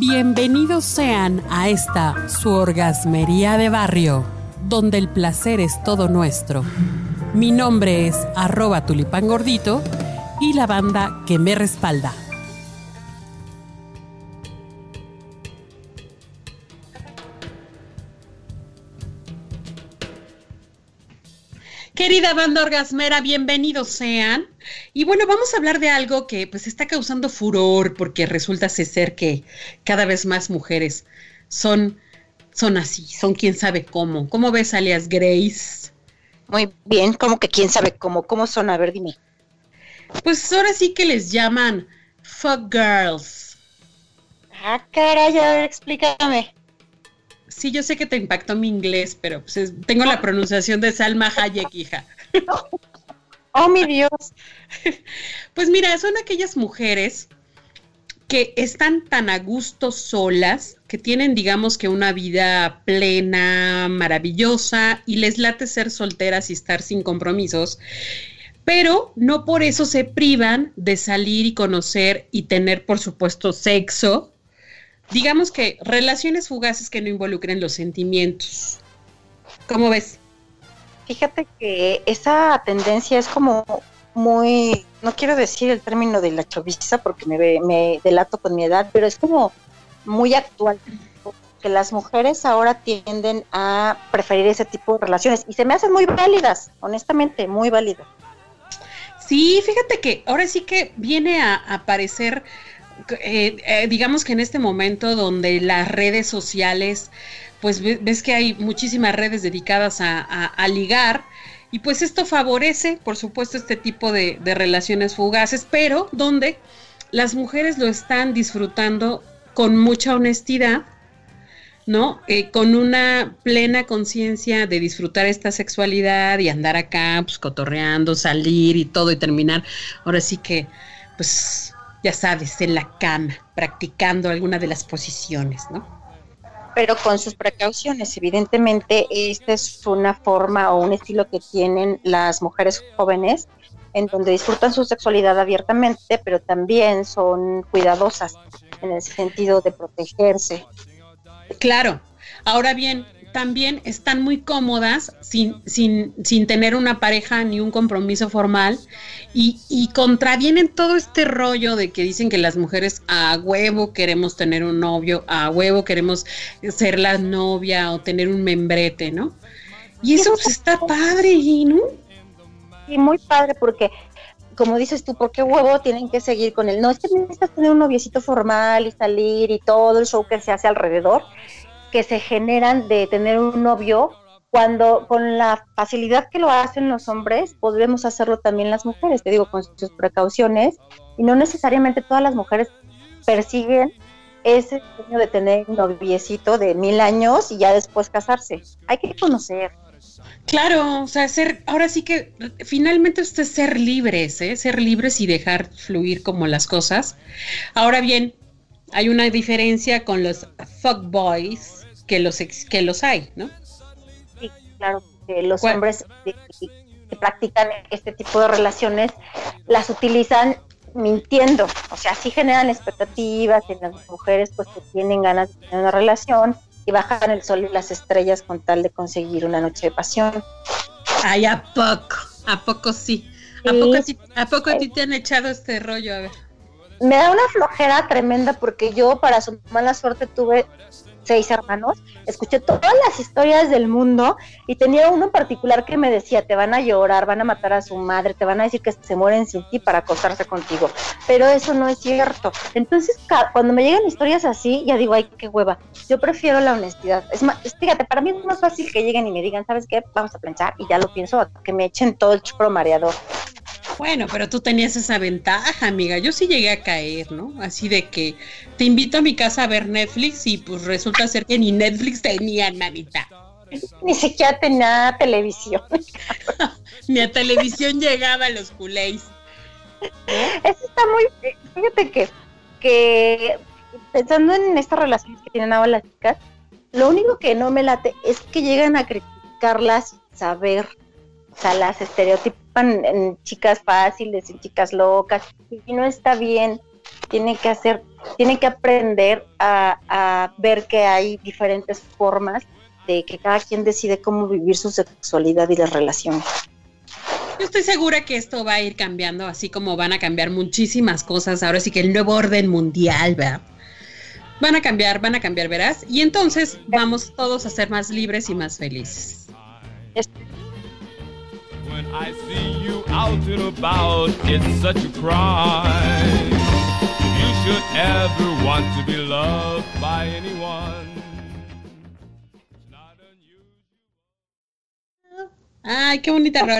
Bienvenidos sean a esta su orgasmería de barrio, donde el placer es todo nuestro. Mi nombre es arroba tulipán gordito y la banda que me respalda. Querida banda orgasmera, bienvenidos sean. Y bueno, vamos a hablar de algo que pues está causando furor porque resulta ser que cada vez más mujeres son, son así, son quién sabe cómo. ¿Cómo ves, alias Grace? Muy bien, ¿cómo que quién sabe cómo? ¿Cómo son? A ver, dime. Pues ahora sí que les llaman fuck girls. Ah, caray, a ver, explícame. Sí, yo sé que te impactó mi inglés, pero pues tengo la pronunciación de Salma Hayek, hija. Oh, mi Dios. Pues mira, son aquellas mujeres que están tan a gusto solas, que tienen, digamos que una vida plena, maravillosa, y les late ser solteras y estar sin compromisos, pero no por eso se privan de salir y conocer y tener, por supuesto, sexo digamos que relaciones fugaces que no involucren los sentimientos. ¿Cómo ves? Fíjate que esa tendencia es como muy, no quiero decir el término de la choviza porque me, me delato con mi edad, pero es como muy actual que las mujeres ahora tienden a preferir ese tipo de relaciones y se me hacen muy válidas, honestamente, muy válidas. Sí, fíjate que ahora sí que viene a aparecer eh, eh, digamos que en este momento donde las redes sociales, pues ves que hay muchísimas redes dedicadas a, ligar, y pues esto favorece, por supuesto, este tipo de, relaciones fugaces, pero donde las mujeres lo están disfrutando con mucha honestidad, ¿no? Eh, con una plena conciencia de disfrutar esta sexualidad y andar acá, pues cotorreando, salir y todo y terminar. Ahora sí que, pues ya sabes, en la cama, practicando alguna de las posiciones, ¿no? Pero con sus precauciones, evidentemente, esta es una forma o un estilo que tienen las mujeres jóvenes en donde disfrutan su sexualidad abiertamente, pero también son cuidadosas en el sentido de protegerse. Claro. Ahora bien, también están muy cómodas sin, sin, sin tener una pareja ni un compromiso formal y, y, contravienen todo este rollo de que dicen que las mujeres a huevo queremos tener un novio, a huevo queremos ser la novia o tener un membrete, ¿no? Y eso pues, está padre, ¿no? Y muy padre porque como dices tú, ¿por qué huevo tienen que seguir con él? No, es que necesitas tener un noviecito formal y salir y todo el show que se hace alrededor que se generan de tener un novio cuando con la facilidad que lo hacen los hombres, podemos hacerlo también las mujeres, te digo, con sus precauciones, y no necesariamente todas las mujeres persiguen ese sueño de tener un noviecito de mil años y ya después casarse. Hay que conocer. Claro, o sea, ser, ahora sí que finalmente usted ser libres, ¿eh? ser libres y dejar fluir como las cosas. Ahora bien, hay una diferencia con los fuckboys, que los, que los hay, ¿no? Sí, claro, que los hombres que, practican este tipo de relaciones las utilizan mintiendo, o sea, sí generan expectativas en las mujeres pues que tienen ganas de tener una relación y bajan el sol y las estrellas con tal de conseguir una noche de pasión. Ay, ¿a poco? ¿A poco sí? ¿A poco, ¿A poco a ti te han echado este rollo? A ver. Me da una flojera tremenda porque yo, para su mala suerte, tuve seis hermanos, escuché todas las historias del mundo y tenía uno en particular que me decía, te van a llorar, van a matar a su madre, te van a decir que se mueren sin ti para acostarse contigo, pero eso no es cierto. Entonces, cuando me llegan historias así, ya digo, ay, qué hueva, yo prefiero la honestidad. Es más, fíjate, para mí es más fácil que lleguen y me digan, ¿sabes qué? Vamos a planchar y ya lo pienso, que me echen todo el chupro mareador. Bueno, pero tú tenías esa ventaja, amiga. Yo sí llegué a caer, ¿no? Así de que te invito a mi casa a ver Netflix y pues resulta ser que ni Netflix tenía, Navita. Ni siquiera tenía televisión. ni a televisión llegaba los culés. Eso está muy... Fíjate que, que pensando en estas relaciones que tienen ahora las chicas, lo único que no me late es que llegan a criticarlas saber o sea, las estereotipan en chicas fáciles, en chicas locas, y no está bien. tienen que hacer, tienen que aprender a, a ver que hay diferentes formas de que cada quien decide cómo vivir su sexualidad y las relaciones. Yo estoy segura que esto va a ir cambiando, así como van a cambiar muchísimas cosas. Ahora sí que el nuevo orden mundial, ¿verdad? Van a cambiar, van a cambiar, verás. Y entonces vamos todos a ser más libres y más felices. When I see you out and about, it's such a crime. You should ever want to be loved by anyone. Ay, qué bonita rola.